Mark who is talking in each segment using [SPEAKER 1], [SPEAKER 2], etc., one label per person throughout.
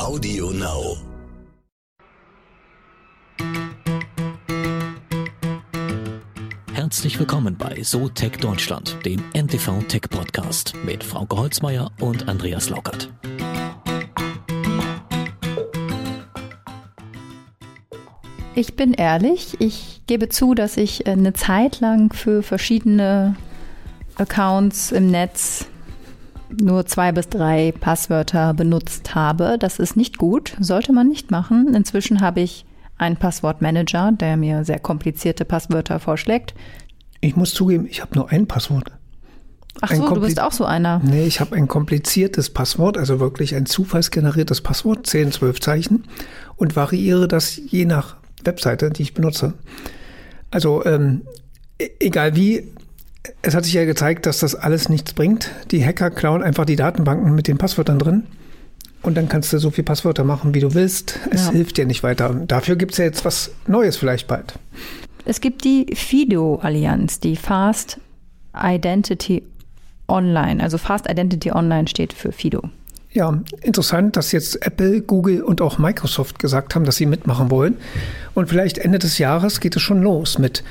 [SPEAKER 1] Audio Now.
[SPEAKER 2] Herzlich willkommen bei So Tech Deutschland, dem NTV Tech Podcast mit Frauke Holzmeier und Andreas Laukert.
[SPEAKER 3] Ich bin ehrlich, ich gebe zu, dass ich eine Zeit lang für verschiedene Accounts im Netz nur zwei bis drei Passwörter benutzt habe. Das ist nicht gut, sollte man nicht machen. Inzwischen habe ich einen Passwortmanager, der mir sehr komplizierte Passwörter vorschlägt.
[SPEAKER 4] Ich muss zugeben, ich habe nur ein Passwort.
[SPEAKER 3] Ach so, du bist auch so einer.
[SPEAKER 4] Nee, ich habe ein kompliziertes Passwort, also wirklich ein zufallsgeneriertes Passwort, 10, 12 Zeichen und variiere das je nach Webseite, die ich benutze. Also ähm, e-, egal wie, es hat sich ja gezeigt, dass das alles nichts bringt. Die Hacker klauen einfach die Datenbanken mit den Passwörtern drin. Und dann kannst du so viele Passwörter machen, wie du willst. Es ja. hilft dir nicht weiter. Dafür gibt es ja jetzt was Neues vielleicht bald.
[SPEAKER 3] Es gibt die FIDO-Allianz, die Fast Identity Online. Also Fast Identity Online steht für FIDO.
[SPEAKER 4] Ja, interessant, dass jetzt Apple, Google und auch Microsoft gesagt haben, dass sie mitmachen wollen. Und vielleicht Ende des Jahres geht es schon los mit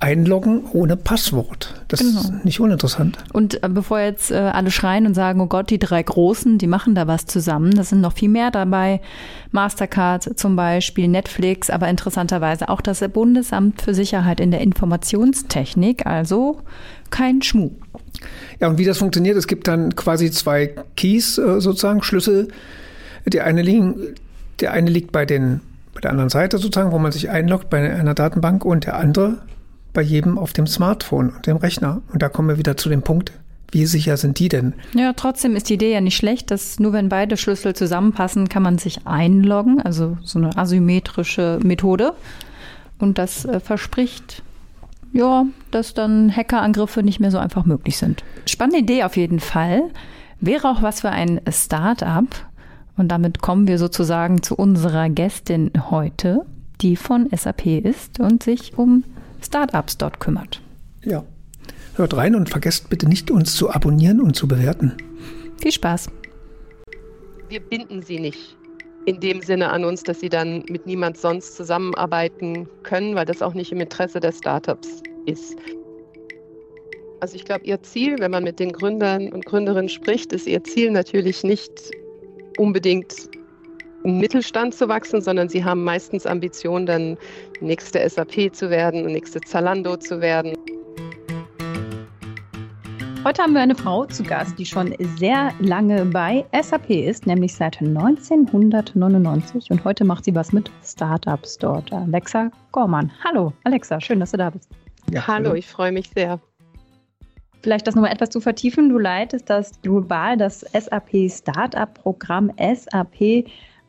[SPEAKER 4] Einloggen ohne Passwort. Das genau. ist nicht uninteressant.
[SPEAKER 3] Und äh, bevor jetzt äh, alle schreien und sagen, oh Gott, die drei Großen, die machen da was zusammen, das sind noch viel mehr dabei. Mastercard zum Beispiel, Netflix, aber interessanterweise auch das Bundesamt für Sicherheit in der Informationstechnik, also kein Schmuh.
[SPEAKER 4] Ja, und wie das funktioniert, es gibt dann quasi zwei Keys, äh, sozusagen, Schlüssel. Der eine, liegen, der eine liegt bei, den, bei der anderen Seite sozusagen, wo man sich einloggt bei einer Datenbank und der andere bei jedem auf dem Smartphone und dem Rechner. Und da kommen wir wieder zu dem Punkt, wie sicher sind die denn?
[SPEAKER 3] Ja, trotzdem ist die Idee ja nicht schlecht, dass nur wenn beide Schlüssel zusammenpassen, kann man sich einloggen, also so eine asymmetrische Methode. Und das äh, verspricht, ja, dass dann Hackerangriffe nicht mehr so einfach möglich sind. Spannende Idee auf jeden Fall. Wäre auch was für ein Start-up. Und damit kommen wir sozusagen zu unserer Gästin heute, die von SAP ist und sich um Startups dort kümmert.
[SPEAKER 4] Ja. Hört rein und vergesst bitte nicht, uns zu abonnieren und zu bewerten.
[SPEAKER 3] Viel Spaß.
[SPEAKER 5] Wir binden sie nicht in dem Sinne an uns, dass sie dann mit niemand sonst zusammenarbeiten können, weil das auch nicht im Interesse der Startups ist. Also ich glaube, ihr Ziel, wenn man mit den Gründern und Gründerinnen spricht, ist ihr Ziel natürlich nicht unbedingt im Mittelstand zu wachsen, sondern sie haben meistens Ambitionen, dann nächste SAP zu werden, nächste Zalando zu werden.
[SPEAKER 3] Heute haben wir eine Frau zu Gast, die schon sehr lange bei SAP ist, nämlich seit 1999. Und heute macht sie was mit Startups dort. Alexa Gormann. Hallo, Alexa, schön, dass du da bist.
[SPEAKER 5] Ja, hallo, ich freue mich sehr.
[SPEAKER 3] Vielleicht das nochmal etwas zu vertiefen. Du leitest das global das SAP Startup Programm SAP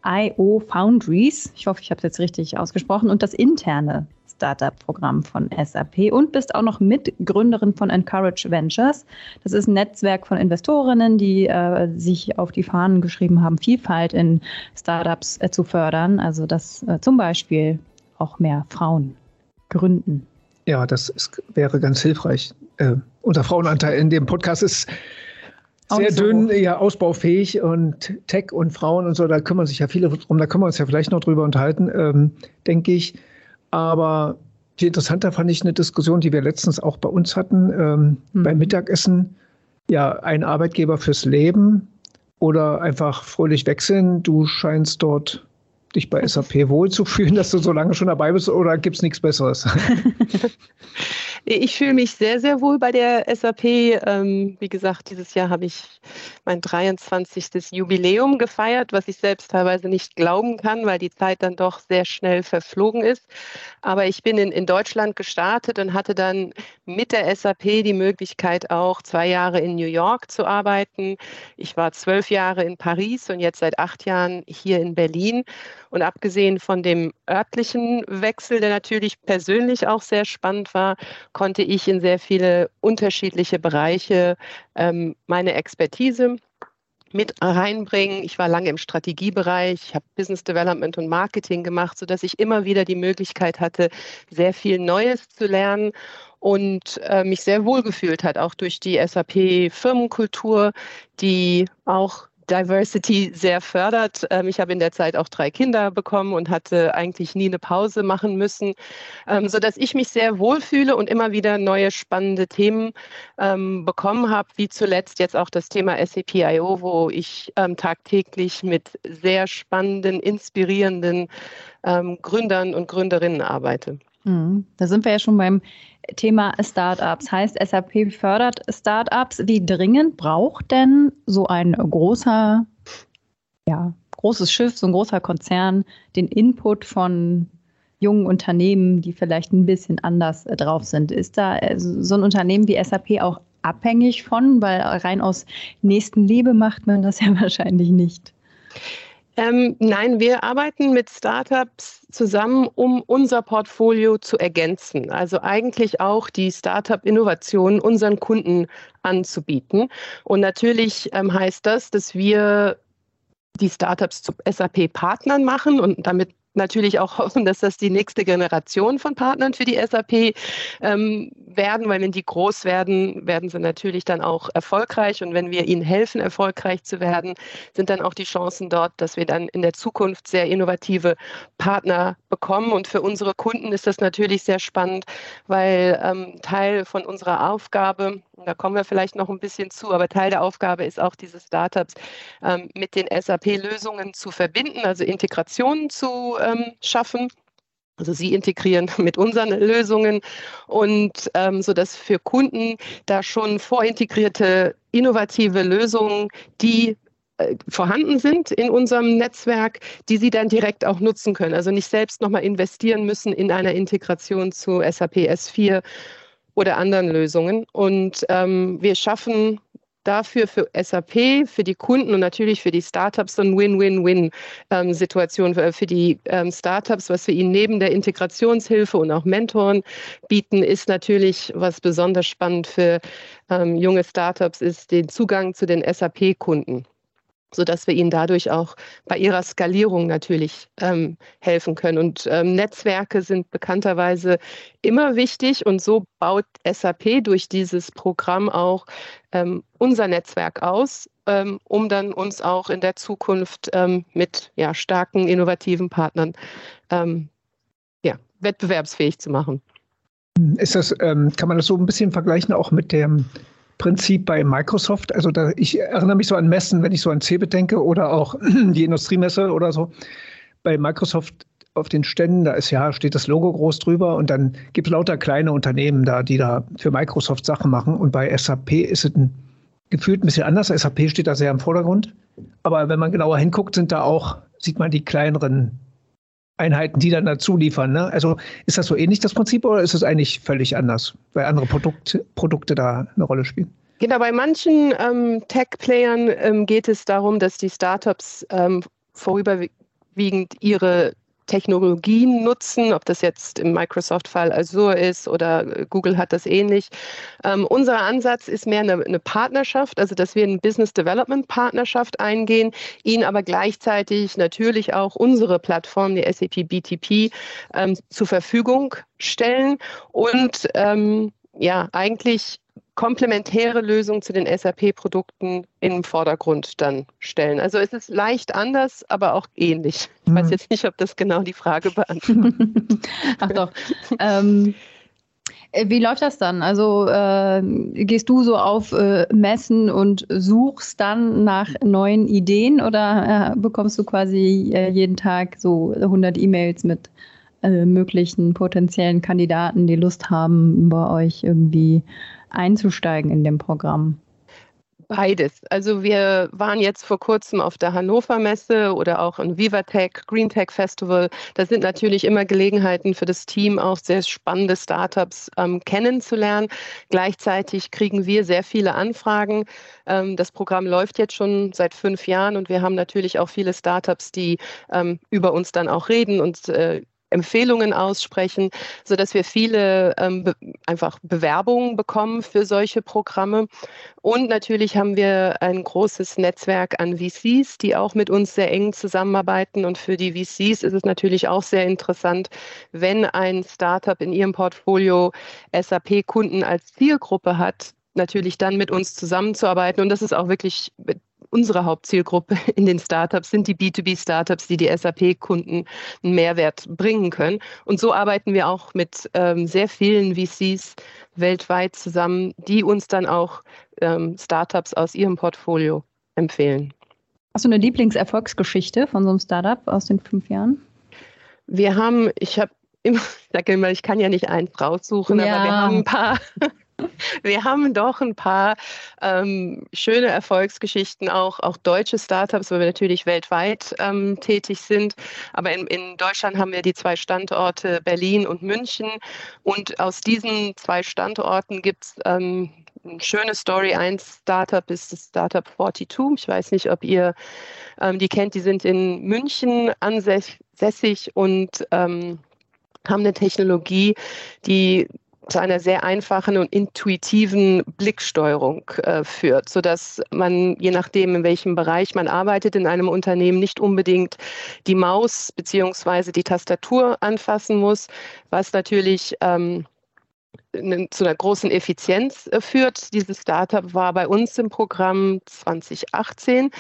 [SPEAKER 3] IO Foundries. Ich hoffe, ich habe es jetzt richtig ausgesprochen. Und das interne Startup-Programm von SAP und bist auch noch Mitgründerin von Encourage Ventures. Das ist ein Netzwerk von Investorinnen, die äh, sich auf die Fahnen geschrieben haben, Vielfalt in Startups äh, zu fördern. Also dass äh, zum Beispiel auch mehr Frauen gründen.
[SPEAKER 4] Ja, das ist, wäre ganz hilfreich. Äh, unser Frauenanteil in dem Podcast ist sehr dünn, ja, ausbaufähig und Tech und Frauen und so, da kümmern sich ja viele drum, da können wir uns ja vielleicht noch drüber unterhalten, ähm, denke ich. Aber viel interessanter fand ich eine Diskussion, die wir letztens auch bei uns hatten, ähm, mhm. beim Mittagessen. Ja, ein Arbeitgeber fürs Leben oder einfach fröhlich wechseln. Du scheinst dort dich bei SAP wohlzufühlen, dass du so lange schon dabei bist oder gibt es nichts Besseres?
[SPEAKER 5] Ich fühle mich sehr, sehr wohl bei der SAP. Ähm, wie gesagt, dieses Jahr habe ich mein 23. Jubiläum gefeiert, was ich selbst teilweise nicht glauben kann, weil die Zeit dann doch sehr schnell verflogen ist. Aber ich bin in, in Deutschland gestartet und hatte dann mit der SAP die Möglichkeit, auch zwei Jahre in New York zu arbeiten. Ich war zwölf Jahre in Paris und jetzt seit acht Jahren hier in Berlin. Und abgesehen von dem örtlichen Wechsel, der natürlich persönlich auch sehr spannend war, konnte ich in sehr viele unterschiedliche Bereiche ähm, meine Expertise mit reinbringen. Ich war lange im Strategiebereich, ich habe Business Development und Marketing gemacht, sodass ich immer wieder die Möglichkeit hatte, sehr viel Neues zu lernen und äh, mich sehr wohl gefühlt hat, auch durch die SAP-Firmenkultur, die auch Diversity sehr fördert. Ähm, ich habe in der Zeit auch drei Kinder bekommen und hatte eigentlich nie eine Pause machen müssen, ähm, so dass ich mich sehr wohlfühle und immer wieder neue spannende Themen ähm, bekommen habe, wie zuletzt jetzt auch das Thema SAP.io, wo ich ähm, tagtäglich mit sehr spannenden, inspirierenden Gründern und Gründerinnen arbeite.
[SPEAKER 3] Mhm. Da sind wir ja schon beim Thema Startups. Heißt, SAP fördert Startups. Wie dringend braucht denn so ein großer, ja, großes Schiff, so ein großer Konzern den Input von jungen Unternehmen, die vielleicht ein bisschen anders drauf sind? Ist da äh, so ein Unternehmen wie SAP auch abhängig von? Weil rein aus Nächstenliebe macht man das ja wahrscheinlich nicht.
[SPEAKER 5] Ähm, nein, wir arbeiten mit Startups zusammen, um unser Portfolio zu ergänzen. Also eigentlich auch die Startup-Innovationen unseren Kunden anzubieten. Und natürlich ähm, heißt das, dass wir die Startups zu SAP-Partnern machen und damit natürlich auch hoffen, dass das die nächste Generation von Partnern für die SAP ähm, werden, weil wenn die groß werden, werden sie natürlich dann auch erfolgreich. Und wenn wir ihnen helfen, erfolgreich zu werden, sind dann auch die Chancen dort, dass wir dann in der Zukunft sehr innovative Partner bekommen. Und für unsere Kunden ist das natürlich sehr spannend, weil ähm, Teil von unserer Aufgabe, da kommen wir vielleicht noch ein bisschen zu, aber Teil der Aufgabe ist auch, diese Startups ähm, mit den SAP-Lösungen zu verbinden, also Integrationen zu ähm, schaffen. Also sie integrieren mit unseren Lösungen und ähm, so dass für Kunden da schon vorintegrierte innovative Lösungen, die äh, vorhanden sind in unserem Netzwerk, die sie dann direkt auch nutzen können. Also nicht selbst nochmal investieren müssen in einer Integration zu SAP S4 oder anderen Lösungen. Und ähm, wir schaffen dafür für SAP, für die Kunden und natürlich für die Startups so eine Win-Win-Win-Situation ähm, für die ähm, Startups, was wir ihnen neben der Integrationshilfe und auch Mentoren bieten, ist natürlich, was besonders spannend für ähm, junge Startups ist, den Zugang zu den SAP-Kunden sodass wir ihnen dadurch auch bei ihrer Skalierung natürlich ähm, helfen können. Und ähm, Netzwerke sind bekannterweise immer wichtig und so baut SAP durch dieses Programm auch ähm, unser Netzwerk aus, ähm, um dann uns auch in der Zukunft ähm, mit ja, starken, innovativen Partnern ähm, ja, wettbewerbsfähig zu machen.
[SPEAKER 4] Ist das, kann man das so ein bisschen vergleichen auch mit dem Prinzip bei Microsoft. Also da, ich erinnere mich so an Messen, wenn ich so an CeBIT denke oder auch die Industriemesse oder so. Bei Microsoft auf den Ständen, da ist ja, steht das Logo groß drüber und dann gibt es lauter kleine Unternehmen da, die da für Microsoft Sachen machen. Und bei SAP ist es ein, gefühlt ein bisschen anders. SAP steht da sehr im Vordergrund. Aber wenn man genauer hinguckt, sind da auch, sieht man die kleineren Einheiten, die dann dazu liefern. Ne? Also ist das so ähnlich das Prinzip oder ist es eigentlich völlig anders, weil andere Produkt, Produkte da eine Rolle spielen?
[SPEAKER 5] Genau, bei manchen ähm, Tech-Playern ähm, geht es darum, dass die Startups ähm, vorüberwiegend ihre Technologien nutzen, ob das jetzt im Microsoft-Fall Azure ist oder äh, Google hat das ähnlich. Ähm, unser Ansatz ist mehr eine, eine, Partnerschaft, also dass wir eine Business Development Partnerschaft eingehen, ihnen aber gleichzeitig natürlich auch unsere Plattform, die SAP BTP, ähm, zur Verfügung stellen und ähm, ja, eigentlich komplementäre Lösungen zu den SAP-Produkten im Vordergrund dann stellen. Also es ist leicht anders, aber auch ähnlich. Ich weiß mhm. jetzt nicht, ob das genau die Frage beantwortet.
[SPEAKER 3] Ach doch. ähm, äh, wie läuft das dann? Also äh, gehst du so auf äh, Messen und suchst dann nach neuen Ideen oder äh, bekommst du quasi äh, jeden Tag so 100 E-Mails mit äh, möglichen potenziellen Kandidaten, die Lust haben, bei euch irgendwie einzusteigen in dem Programm?
[SPEAKER 5] Beides. Also wir waren jetzt vor kurzem auf der Hannover Messe oder auch im Vivatech, Green Tech Festival. Da sind natürlich immer Gelegenheiten für das Team, auch sehr spannende Startups ähm, kennenzulernen. Gleichzeitig kriegen wir sehr viele Anfragen. Ähm, das Programm läuft jetzt schon seit fünf Jahren und wir haben natürlich auch viele Startups, die ähm, über uns dann auch reden und äh, Empfehlungen aussprechen, so dass wir viele ähm, be einfach Bewerbungen bekommen für solche Programme. Und natürlich haben wir ein großes Netzwerk an VCs, die auch mit uns sehr eng zusammenarbeiten. Und für die VCs ist es natürlich auch sehr interessant, wenn ein Startup in ihrem Portfolio SAP-Kunden als Zielgruppe hat, natürlich dann mit uns zusammenzuarbeiten. Und das ist auch wirklich unsere Hauptzielgruppe in den Startups sind die B2B-Startups, die die SAP-Kunden einen Mehrwert bringen können. Und so arbeiten wir auch mit ähm, sehr vielen VCs weltweit zusammen, die uns dann auch ähm, Startups aus ihrem Portfolio empfehlen.
[SPEAKER 3] Hast du eine Lieblingserfolgsgeschichte von so einem Startup aus den fünf Jahren?
[SPEAKER 5] Wir haben, ich habe immer, ich sage immer, ich kann ja nicht eins raussuchen, ja. aber wir haben ein paar, wir haben doch ein paar ähm, schöne Erfolgsgeschichten, auch, auch deutsche Startups, weil wir natürlich weltweit ähm, tätig sind. Aber in, in Deutschland haben wir die zwei Standorte Berlin und München. Und aus diesen zwei Standorten gibt es ähm, eine schöne Story. Ein Startup ist das Startup 42. Ich weiß nicht, ob ihr ähm, die kennt. Die sind in München ansässig und ähm, haben eine Technologie, die zu einer sehr einfachen und intuitiven Blicksteuerung äh, führt, sodass man, je nachdem, in welchem Bereich man arbeitet in einem Unternehmen, nicht unbedingt die Maus bzw. die Tastatur anfassen muss, was natürlich ähm, zu einer großen Effizienz äh, führt. Dieses Startup war bei uns im Programm 2018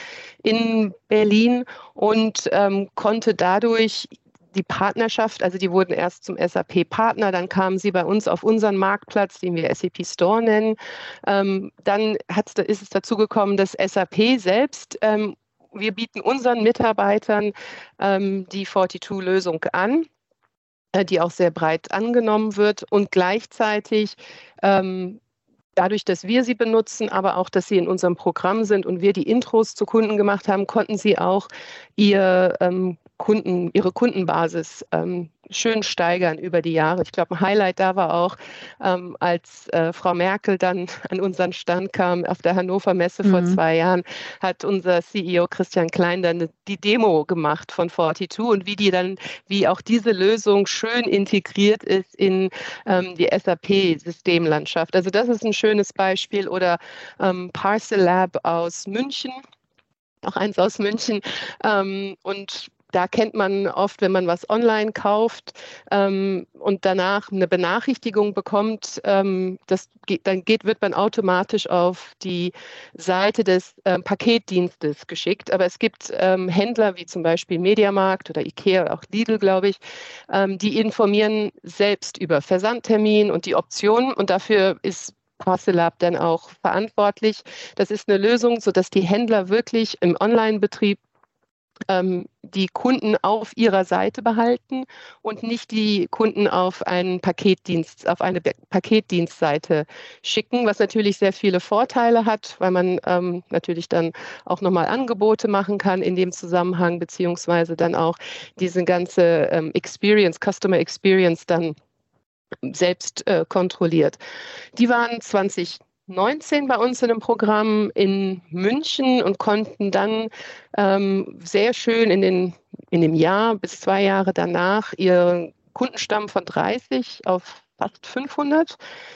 [SPEAKER 5] in Berlin und ähm, konnte dadurch die Partnerschaft, also die wurden erst zum SAP-Partner, dann kamen sie bei uns auf unseren Marktplatz, den wir SAP Store nennen. Ähm, dann ist es dazu gekommen, dass SAP selbst ähm, wir bieten unseren Mitarbeitern ähm, die 42-Lösung an, äh, die auch sehr breit angenommen wird und gleichzeitig ähm, dadurch, dass wir sie benutzen, aber auch, dass sie in unserem Programm sind und wir die Intros zu Kunden gemacht haben, konnten sie auch ihr ähm, Kunden, ihre Kundenbasis ähm, schön steigern über die Jahre. Ich glaube, ein Highlight da war auch, ähm, als äh, Frau Merkel dann an unseren Stand kam auf der Hannover Messe mhm. vor zwei Jahren, hat unser CEO Christian Klein dann die Demo gemacht von 42 und wie die dann, wie auch diese Lösung schön integriert ist in ähm, die SAP-Systemlandschaft. Also das ist ein schönes Beispiel oder ähm, Parcel Lab aus München auch eins aus München. Ähm, und da kennt man oft, wenn man was online kauft ähm, und danach eine Benachrichtigung bekommt, ähm, das geht, dann geht, wird man automatisch auf die Seite des äh, Paketdienstes geschickt. Aber es gibt ähm, Händler wie zum Beispiel Mediamarkt oder Ikea oder auch Lidl, glaube ich, ähm, die informieren selbst über Versandtermin und die Optionen und dafür ist Parcelab dann auch verantwortlich. Das ist eine Lösung, sodass die Händler wirklich im Online-Betrieb ähm, die Kunden auf ihrer Seite behalten und nicht die Kunden auf einen Paketdienst, auf eine Paketdienstseite schicken, was natürlich sehr viele Vorteile hat, weil man ähm, natürlich dann auch nochmal Angebote machen kann in dem Zusammenhang, beziehungsweise dann auch diese ganze ähm, Experience, Customer Experience dann selbst äh, kontrolliert. Die waren 20 19 bei uns in einem Programm in München und konnten dann ähm, sehr schön in, den, in dem Jahr bis zwei Jahre danach ihren Kundenstamm von 30 auf fast 500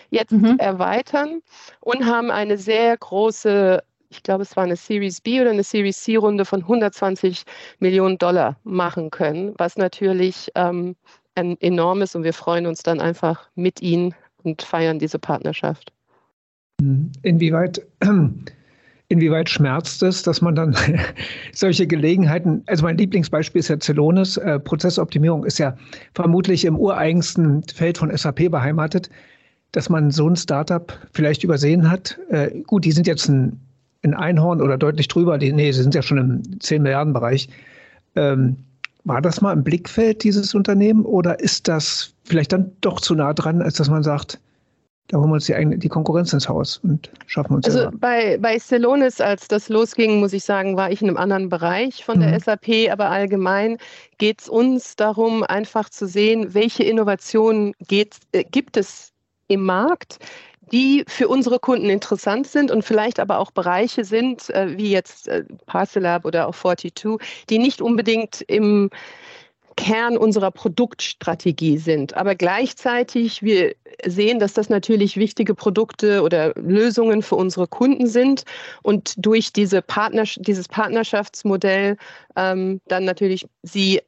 [SPEAKER 5] jetzt mhm. erweitern und haben eine sehr große ich glaube, es war eine Series B oder eine Series C Runde von 120 Millionen Dollar machen können, was natürlich ähm, ein enormes und wir freuen uns dann einfach mit ihnen und feiern diese Partnerschaft.
[SPEAKER 4] Inwieweit, inwieweit schmerzt es, dass man dann solche Gelegenheiten, also mein Lieblingsbeispiel ist ja Celonis, äh, Prozessoptimierung ist ja vermutlich im ureigensten Feld von SAP beheimatet, dass man so ein Startup vielleicht übersehen hat. Äh, gut, die sind jetzt ein, ein Einhorn oder deutlich drüber, die, nee, sie sind ja schon im 10 Milliarden Bereich. Ähm, war das mal im Blickfeld, dieses Unternehmen, oder ist das vielleicht dann doch zu nah dran, als dass man sagt, da holen wir uns die, die Konkurrenz ins Haus und schaffen uns
[SPEAKER 5] Also selber. bei, bei Celonis, als das losging, muss ich sagen, war ich in einem anderen Bereich von der mhm. SAP, aber allgemein geht es uns darum, einfach zu sehen, welche Innovationen äh, gibt es im Markt, die für unsere Kunden interessant sind und vielleicht aber auch Bereiche sind, äh, wie jetzt äh, Parcelab oder auch 42, die nicht unbedingt im Kern unserer Produktstrategie sind. Aber gleichzeitig, wir sehen, dass das natürlich wichtige Produkte oder Lösungen für unsere Kunden sind und durch diese Partners dieses Partnerschaftsmodell ähm, dann natürlich sie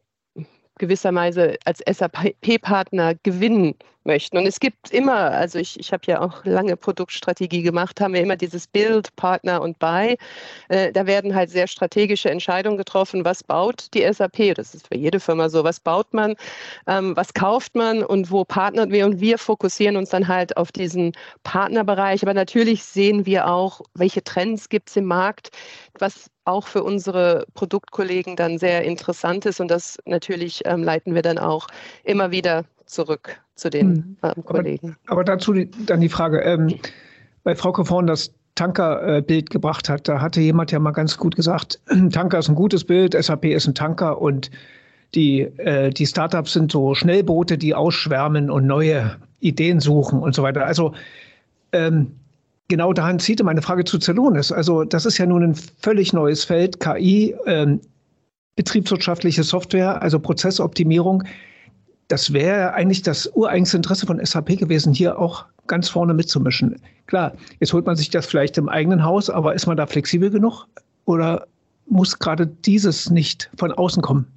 [SPEAKER 5] gewisserweise als SAP-Partner gewinnen möchten. Und es gibt immer, also ich, ich habe ja auch lange Produktstrategie gemacht, haben wir immer dieses Build, Partner und Buy. Äh, da werden halt sehr strategische Entscheidungen getroffen, was baut die SAP, das ist für jede Firma so, was baut man, ähm, was kauft man und wo partnert wir und wir fokussieren uns dann halt auf diesen Partnerbereich. Aber natürlich sehen wir auch, welche Trends gibt es im Markt, was auch für unsere Produktkollegen dann sehr interessant ist. Und das natürlich ähm, leiten wir dann auch immer wieder zurück zu den ähm, Kollegen.
[SPEAKER 4] Aber, aber, dazu die, dann die Frage, ähm, weil Frau vorhin das Tankerbild gebracht hat, da hatte jemand ja mal ganz gut gesagt, Tanker ist ein gutes Bild, SAP ist ein Tanker und die, äh, die Startups sind so Schnellboote, die ausschwärmen und neue Ideen suchen und so weiter. Also ähm, genau daran zieht meine Frage zu Celonis. Also das ist ja nun ein völlig neues Feld, KI, ähm, betriebswirtschaftliche Software, also Prozessoptimierung. Das wäre eigentlich das ureigenste Interesse von SAP gewesen, hier auch ganz vorne mitzumischen. Klar, jetzt holt man sich das vielleicht im eigenen Haus, aber ist man da flexibel genug oder muss gerade dieses nicht von außen kommen?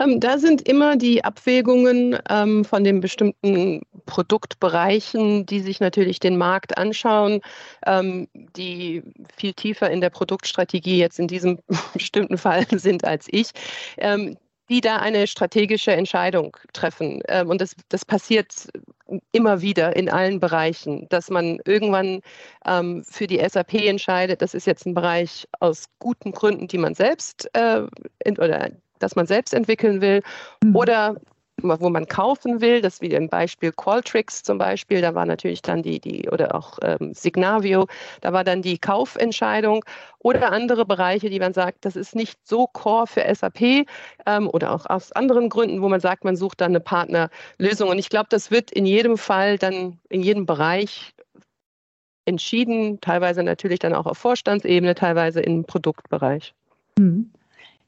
[SPEAKER 5] Ähm, da sind immer die Abwägungen ähm, von den bestimmten Produktbereichen, die sich natürlich den Markt anschauen, ähm, die viel tiefer in der Produktstrategie jetzt in diesem bestimmten Fall sind als ich. Ähm, die da eine strategische Entscheidung treffen. Ähm, und das, das passiert immer wieder in allen Bereichen, dass man irgendwann ähm, für die SAP entscheidet, das ist jetzt ein Bereich aus guten Gründen, die man selbst äh, in, oder das man selbst entwickeln will, mhm. oder wo man kaufen will, das wie im Beispiel Qualtrics zum Beispiel, da war natürlich dann die, die oder auch ähm, Signavio, da war dann die Kaufentscheidung oder andere Bereiche, die man sagt, das ist nicht so core für SAP ähm, oder auch aus anderen Gründen, wo man sagt, man sucht dann eine Partnerlösung. Und ich glaube, das wird in jedem Fall dann in jedem Bereich entschieden, teilweise natürlich dann auch auf Vorstandsebene, teilweise im Produktbereich. Mhm.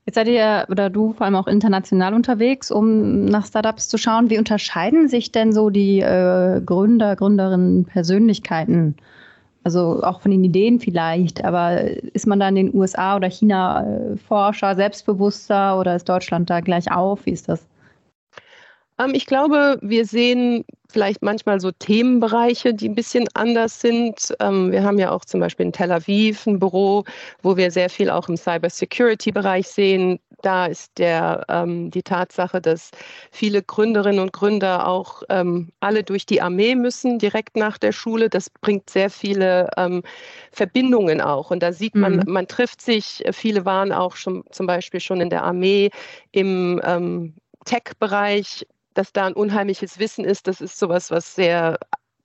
[SPEAKER 3] Jetzt seid ihr oder du vor allem auch international unterwegs, um nach Startups zu schauen. Wie unterscheiden sich denn so die äh, Gründer, Gründerinnen, Persönlichkeiten? Also auch von den Ideen vielleicht, aber ist man da in
[SPEAKER 5] ich glaube, wir sehen vielleicht manchmal so Themenbereiche, die ein bisschen anders sind. Ähm, wir haben ja auch zum Beispiel in Tel Aviv ein Büro, wo wir sehr viel auch im Cybersecurity-Bereich sehen. Da ist der, ähm, die Tatsache, dass viele Gründerinnen und Gründer auch alle durch die Armee müssen, direkt nach der Schule. Das bringt sehr viele Verbindungen auch. Und da sieht man, mhm. man trifft sich, viele waren auch schon zum Beispiel schon in der Armee im Tech-Bereich dass da ein unheimliches Wissen ist. Das ist sowas, was sehr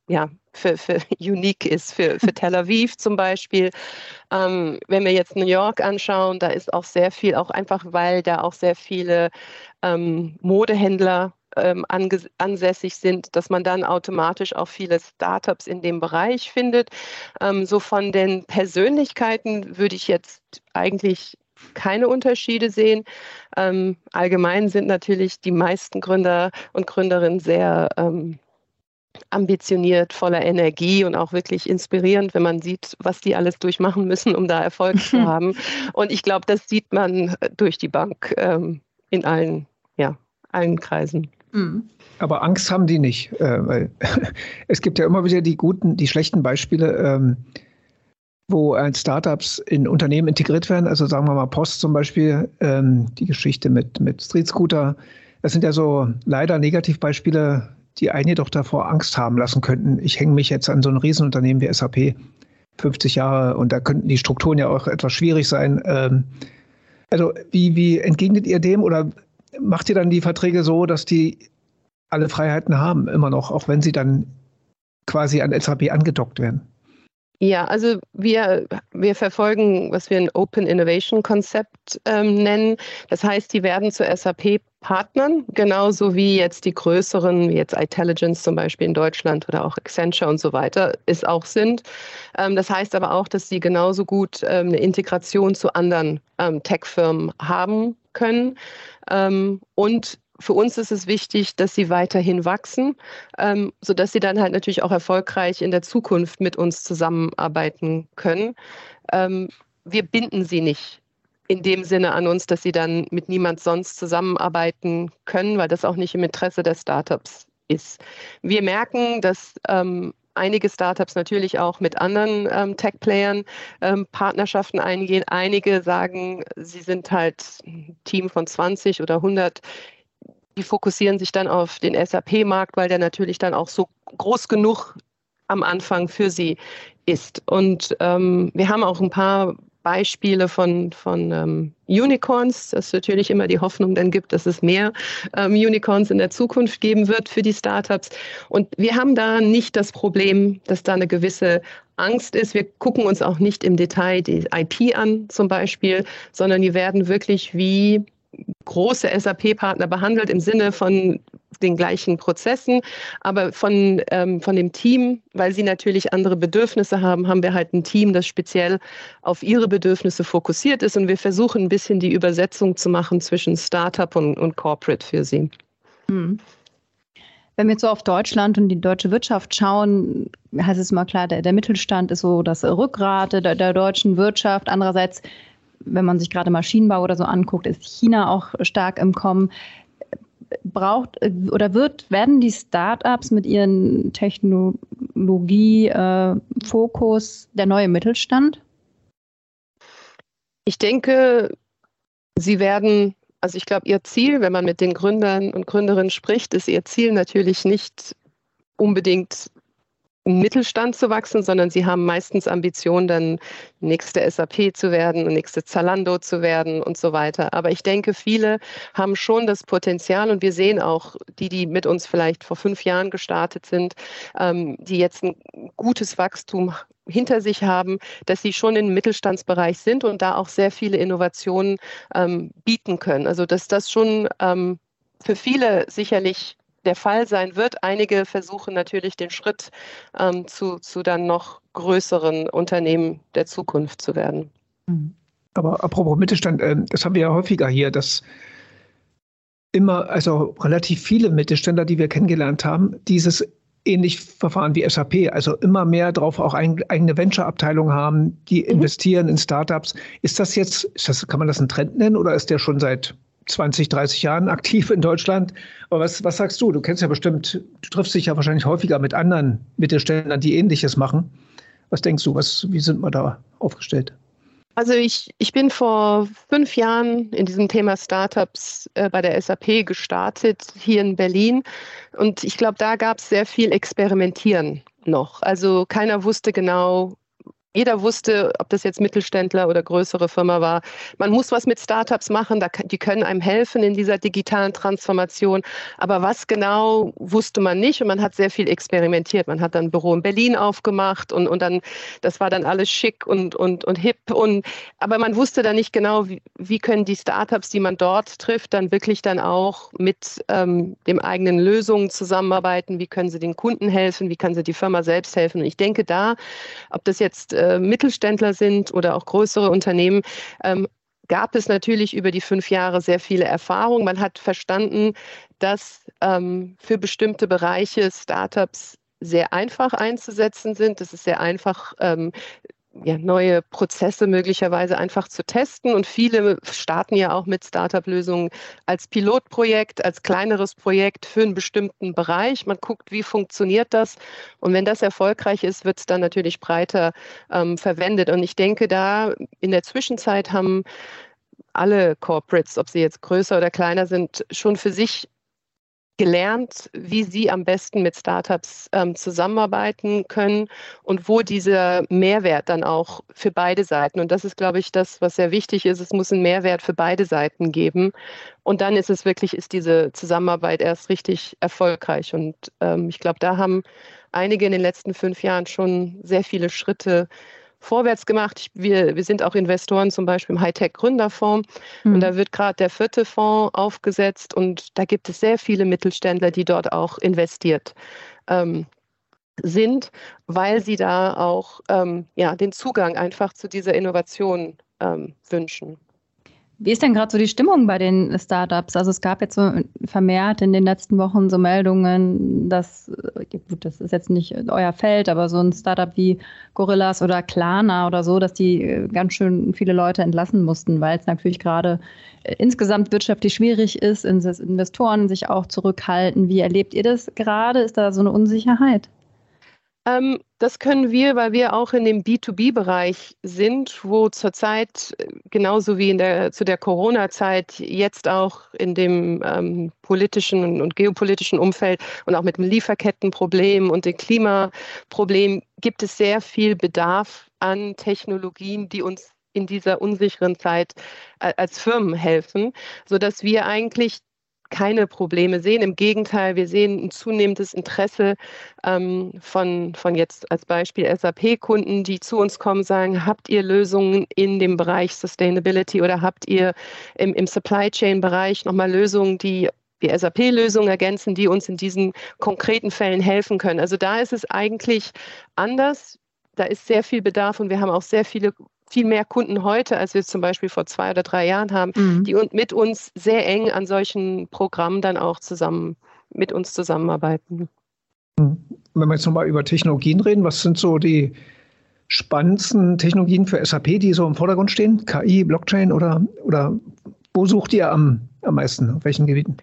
[SPEAKER 5] ja, für, für unique ist, für, für Tel Aviv zum Beispiel. Ähm, wenn wir jetzt New York anschauen, da ist auch sehr viel, auch einfach weil da auch sehr viele ähm, Modehändler ähm, ansässig sind, dass man dann automatisch auch viele Startups in dem Bereich findet. Ähm, so von den Persönlichkeiten würde ich jetzt eigentlich keine Unterschiede sehen. Ähm, allgemein sind natürlich die meisten Gründer und Gründerinnen sehr ähm, ambitioniert, voller Energie und auch wirklich inspirierend, wenn man sieht, was die alles durchmachen müssen, um da Erfolg zu haben. Und ich glaube, das sieht man durch die Bank ähm, in allen, ja, allen Kreisen. Mhm.
[SPEAKER 4] Aber Angst haben die nicht, äh, weil es gibt ja immer wieder die guten, die schlechten Beispiele. Ähm, wo als Startups in Unternehmen integriert werden. Also sagen wir mal Post zum Beispiel, ähm, die Geschichte mit, mit Street Scooter. Das sind ja so leider Negativbeispiele, die einen jedoch davor Angst haben lassen könnten. Ich hänge mich jetzt an so ein Riesenunternehmen wie SAP 50 Jahre und da könnten die Strukturen ja auch etwas schwierig sein. Ähm, also wie, wie entgegnet ihr dem oder macht ihr dann die Verträge so, dass die alle Freiheiten haben, immer noch, auch wenn sie dann quasi an SAP angedockt werden?
[SPEAKER 5] Ja, also wir, wir verfolgen, was wir ein Open Innovation Konzept ähm, nennen. Das heißt, die werden zu SAP Partnern, genauso wie jetzt die größeren, wie jetzt Intelligence zum Beispiel in Deutschland oder auch Accenture und so weiter, es auch sind. Ähm, das heißt aber auch, dass sie genauso gut ähm, eine Integration zu anderen ähm, Tech-Firmen haben können ähm, und für uns ist es wichtig, dass sie weiterhin wachsen, ähm, sodass sie dann halt natürlich auch erfolgreich in der Zukunft mit uns zusammenarbeiten können. Ähm, wir binden sie nicht in dem Sinne an uns, dass sie dann mit niemand sonst zusammenarbeiten können, weil das auch nicht im Interesse der Startups ist. Wir merken, dass ähm, einige Startups natürlich auch mit anderen ähm, Tech-Playern ähm, Partnerschaften eingehen. Einige sagen, sie sind halt ein Team von 20 oder 100. Die fokussieren sich dann auf den SAP-Markt, weil der natürlich dann auch so groß genug am Anfang für sie ist. Und ähm, wir haben auch ein paar Beispiele von, von ähm, Unicorns, das natürlich immer die Hoffnung dann gibt, dass es mehr ähm, Unicorns in der Zukunft geben wird für die Startups. Und wir haben da nicht das Problem, dass da eine gewisse Angst ist. Wir gucken uns auch nicht im Detail die IP an zum Beispiel, sondern die werden wirklich wie große SAP-Partner behandelt im Sinne von den gleichen Prozessen, aber von, ähm, von dem Team, weil sie natürlich andere Bedürfnisse haben, haben wir halt ein Team, das speziell auf ihre Bedürfnisse fokussiert ist und wir versuchen ein bisschen die Übersetzung zu machen zwischen Startup und, und Corporate für sie. Hm.
[SPEAKER 3] Wenn wir jetzt so auf Deutschland und die deutsche Wirtschaft schauen, heißt es mal klar, der, der Mittelstand ist so das Rückgrat der, der deutschen Wirtschaft. Andererseits wenn man sich gerade Maschinenbau oder so anguckt, ist China auch stark im Kommen. Braucht oder wird, werden die Startups mit ihren Technologiefokus der neue Mittelstand?
[SPEAKER 5] Ich denke, sie werden, also ich glaube, ihr Ziel, wenn man mit den Gründern und Gründerinnen spricht, ist ihr Ziel natürlich nicht unbedingt Mittelstand zu wachsen, sondern sie haben meistens Ambitionen, dann nächste SAP zu werden, nächste Zalando zu werden und so weiter. Aber ich denke, viele haben schon das Potenzial und wir sehen auch die, die mit uns vielleicht vor fünf Jahren gestartet sind, ähm, die jetzt ein gutes Wachstum hinter sich haben, dass sie schon im Mittelstandsbereich sind und da auch sehr viele Innovationen ähm, bieten können. Also dass das schon ähm, für viele sicherlich der Fall sein wird. Einige versuchen natürlich den Schritt ähm, zu, zu dann noch größeren Unternehmen der Zukunft zu werden.
[SPEAKER 4] Mhm. Aber apropos Mittelstand, äh, das haben wir ja häufiger hier, dass immer, also relativ viele Mittelständler, die wir kennengelernt haben, dieses ähnlich verfahren wie SAP, also immer mehr drauf auch eigene Venture-Abteilungen haben, die mhm. investieren in Startups. Ist das jetzt, ist das, kann man das einen Trend nennen oder ist der schon seit 20, 30 Jahren aktiv in Deutschland. Aber was, was sagst du? Du kennst ja bestimmt, du triffst dich ja wahrscheinlich häufiger mit anderen Mittelständlern, die Ähnliches machen. Was denkst du, was, wie sind wir da aufgestellt?
[SPEAKER 5] Also ich, ich bin vor fünf Jahren in diesem Thema Startups äh, bei der SAP gestartet, hier in Berlin. Und ich glaube, da gab es sehr viel Experimentieren noch. Also keiner wusste genau, jeder wusste, ob das jetzt Mittelständler oder größere Firma war, man muss was mit Startups machen, die können einem helfen in dieser digitalen Transformation. Aber was genau wusste man nicht und man hat sehr viel experimentiert. Man hat dann ein Büro in Berlin aufgemacht und, und dann, das war dann alles schick und, und, und hip. Und, aber man wusste dann nicht genau, wie, wie können die Startups, die man dort trifft, dann wirklich dann auch mit ähm, dem eigenen Lösungen zusammenarbeiten. Wie können sie den Kunden helfen? Wie kann sie die Firma selbst helfen? Und ich denke da, ob das jetzt äh, äh, Mittelständler sind oder auch größere Unternehmen, ähm, gab es natürlich über die fünf Jahre sehr viele Erfahrungen. Man hat verstanden, dass ähm, für bestimmte Bereiche Startups sehr einfach einzusetzen sind. Es ist sehr einfach, ähm, ja, neue Prozesse möglicherweise einfach zu testen. Und viele starten ja auch mit Startup-Lösungen als Pilotprojekt, als kleineres Projekt für einen bestimmten Bereich. Man guckt, wie funktioniert das. Und wenn das erfolgreich ist, wird es dann natürlich breiter ähm, verwendet. Und ich denke, da in der Zwischenzeit haben alle Corporates, ob sie jetzt größer oder kleiner sind, schon für sich gelernt, wie sie am besten mit Startups ähm, zusammenarbeiten können und wo dieser Mehrwert dann auch für beide Seiten. Und das ist, glaube ich, das, was sehr wichtig ist. Es muss einen Mehrwert für beide Seiten geben. Und dann ist es wirklich, ist diese Zusammenarbeit erst richtig erfolgreich. Und ähm, ich glaube, da haben einige in den letzten fünf Jahren schon sehr viele Schritte vorwärts gemacht. Wir, wir sind auch Investoren zum Beispiel im Hightech-Gründerfonds mhm. und da wird gerade der vierte Fonds aufgesetzt und da gibt es sehr viele Mittelständler, die dort auch investiert ähm, sind, weil sie da auch ähm, ja, den Zugang einfach zu dieser Innovation ähm, wünschen.
[SPEAKER 3] Wie ist denn gerade so die Stimmung bei den Startups? Also es gab jetzt so vermehrt in den letzten Wochen so Meldungen, dass, äh, gut, das ist jetzt nicht euer Feld, aber so ein Startup wie Gorillas oder Klarna oder so, dass die äh, ganz schön viele Leute entlassen mussten, weil es natürlich gerade äh, insgesamt wirtschaftlich schwierig ist, Investoren sich auch zurückhalten. Wie erlebt ihr das gerade? Ist da so eine Unsicherheit?
[SPEAKER 5] Ähm, das können wir, weil wir auch in dem B2B-Bereich sind, wo zurzeit äh, genauso wie in der, zu der Corona-Zeit jetzt auch in dem ähm, politischen und geopolitischen Umfeld und auch mit dem Lieferkettenproblem und dem Klimaproblem gibt es sehr viel Bedarf an Technologien, die uns in dieser unsicheren Zeit äh, als Firmen helfen, sodass wir eigentlich keine Probleme sehen. Im Gegenteil, wir sehen ein zunehmendes Interesse ähm, von, von jetzt als Beispiel SAP-Kunden, die zu uns kommen, sagen, habt ihr Lösungen in dem Bereich Sustainability oder habt ihr im, im Supply Chain-Bereich nochmal Lösungen, die die SAP-Lösungen ergänzen, die uns in diesen konkreten Fällen helfen können. Also da ist es eigentlich anders. Da ist sehr viel Bedarf und wir haben auch sehr viele viel mehr Kunden heute, als wir es zum Beispiel vor zwei oder drei Jahren haben, mhm. die mit uns sehr eng an solchen Programmen dann auch zusammen mit uns zusammenarbeiten.
[SPEAKER 4] Mhm. Wenn wir jetzt nochmal über Technologien reden, was sind so die spannendsten Technologien für SAP, die so im Vordergrund stehen? KI, Blockchain oder, oder wo sucht ihr am, am meisten? Auf welchen Gebieten?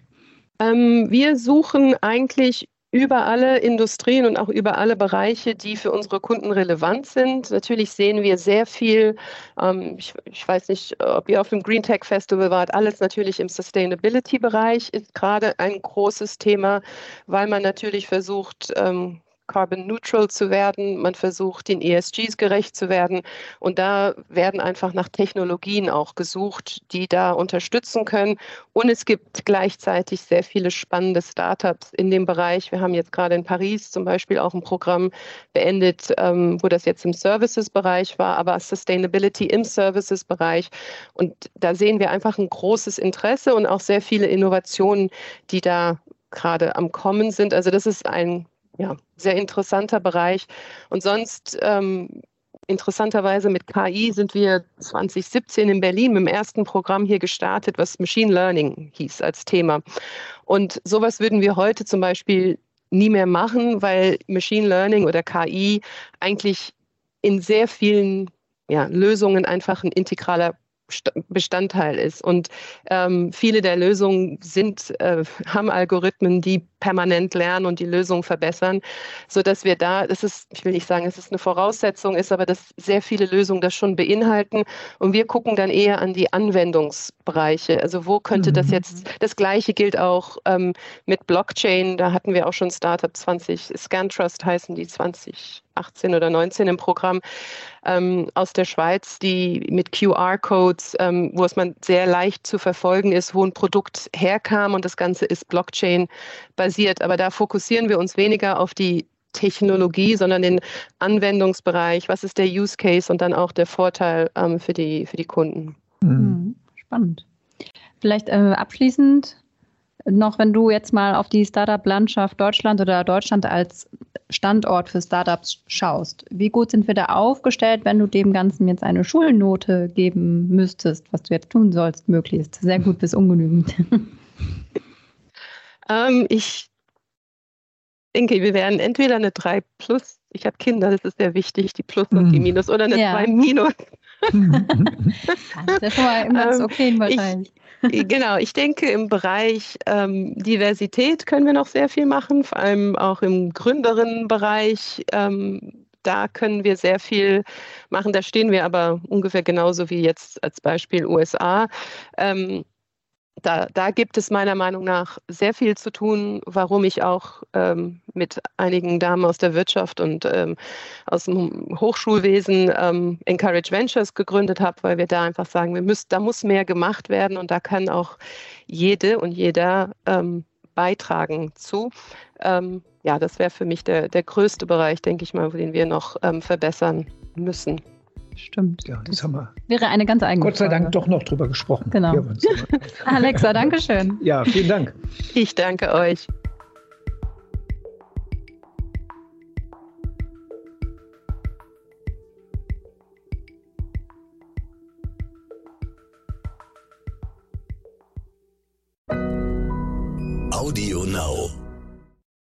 [SPEAKER 5] Ähm, wir suchen eigentlich über alle Industrien und auch über alle Bereiche, die für unsere Kunden relevant sind. Natürlich sehen wir sehr viel, ähm, ich, ich, weiß nicht, ob ihr auf dem Green Tech Festival wart, alles natürlich im Sustainability-Bereich ist gerade ein großes Thema, weil man natürlich versucht, ähm, carbon neutral zu werden. Man versucht, den ESGs gerecht zu werden. Und da werden einfach nach Technologien auch gesucht, die da unterstützen können. Und es gibt gleichzeitig sehr viele spannende Startups in dem Bereich. Wir haben jetzt gerade in Paris zum Beispiel auch ein Programm beendet, ähm, wo das jetzt im Services-Bereich war, aber Sustainability im Services-Bereich. Und da sehen wir einfach ein großes Interesse und auch sehr viele Innovationen, die da gerade am Kommen sind. Also das ist ein ja, sehr interessanter Bereich. Und sonst ähm, interessanterweise mit KI sind wir 2017 in Berlin mit dem ersten Programm hier gestartet, was Machine Learning hieß als Thema. Und sowas würden wir heute zum Beispiel nie mehr machen, weil Machine Learning oder KI eigentlich in sehr vielen ja, Lösungen einfach ein integraler Bestandteil ist. Und ähm, viele der Lösungen sind, äh, haben Algorithmen, die permanent lernen und die Lösung verbessern, sodass wir da, das ist, ich will nicht sagen, es ist eine Voraussetzung ist, aber dass sehr viele Lösungen das schon beinhalten. Und wir gucken dann eher an die Anwendungsbereiche. Also wo könnte mhm. das jetzt, das Gleiche gilt auch ähm, mit Blockchain. Da hatten wir auch schon Startup 20, Scantrust heißen die 20 18 oder 19 im Programm ähm, aus der Schweiz, die mit QR-Codes, ähm, wo es man sehr leicht zu verfolgen ist, wo ein Produkt herkam und das Ganze ist Blockchain-basiert. Aber da fokussieren wir uns weniger auf die Technologie, sondern den Anwendungsbereich. Was ist der Use Case und dann auch der Vorteil ähm, für, die, für die Kunden?
[SPEAKER 3] Mhm. mhm. Spannend. Vielleicht äh, abschließend noch, wenn du jetzt mal auf die Startup-Landschaft Deutschland oder Deutschland als Standort für Startups schaust, wie gut sind wir da aufgestellt, wenn du dem Ganzen jetzt eine Schulnote geben müsstest, was du jetzt tun sollst, möglichst? Sehr gut bis ungenügend.
[SPEAKER 5] Ähm, ich denke, wir werden entweder eine 3 plus, ich habe Kinder, das ist sehr wichtig, die Plus und die mhm. Minus, oder eine ja. 2 minus.
[SPEAKER 3] das ist schon mal immer ähm, okay wahrscheinlich.
[SPEAKER 5] Ich, genau, ich denke, im Bereich ähm, Diversität können wir noch sehr viel machen, vor allem auch im Gründerinnenbereich. Ähm, da können wir sehr viel machen. Da stehen wir aber ungefähr genauso wie jetzt als Beispiel USA. Ähm, da, da, gibt es meiner Meinung nach sehr viel zu tun, warum ich auch ähm, mit einigen Damen aus der Wirtschaft und ähm, aus dem Hochschulwesen ähm, Encourage Ventures gegründet habe, weil wir da einfach sagen, wir müssen, da muss mehr gemacht werden und da kann auch jede und jeder ähm, beitragen zu. Ähm, ja, das wäre für mich der, der größte Bereich, denke ich mal, den wir noch ähm, verbessern müssen.
[SPEAKER 3] Stimmt.
[SPEAKER 4] Ja, das, das haben wir.
[SPEAKER 3] Wäre eine ganz eigene
[SPEAKER 4] Gott sei Frage. Dank doch noch drüber gesprochen.
[SPEAKER 3] Genau. Alexa, danke schön.
[SPEAKER 4] Ja, vielen Dank.
[SPEAKER 5] Ich danke euch.
[SPEAKER 1] Audio Now.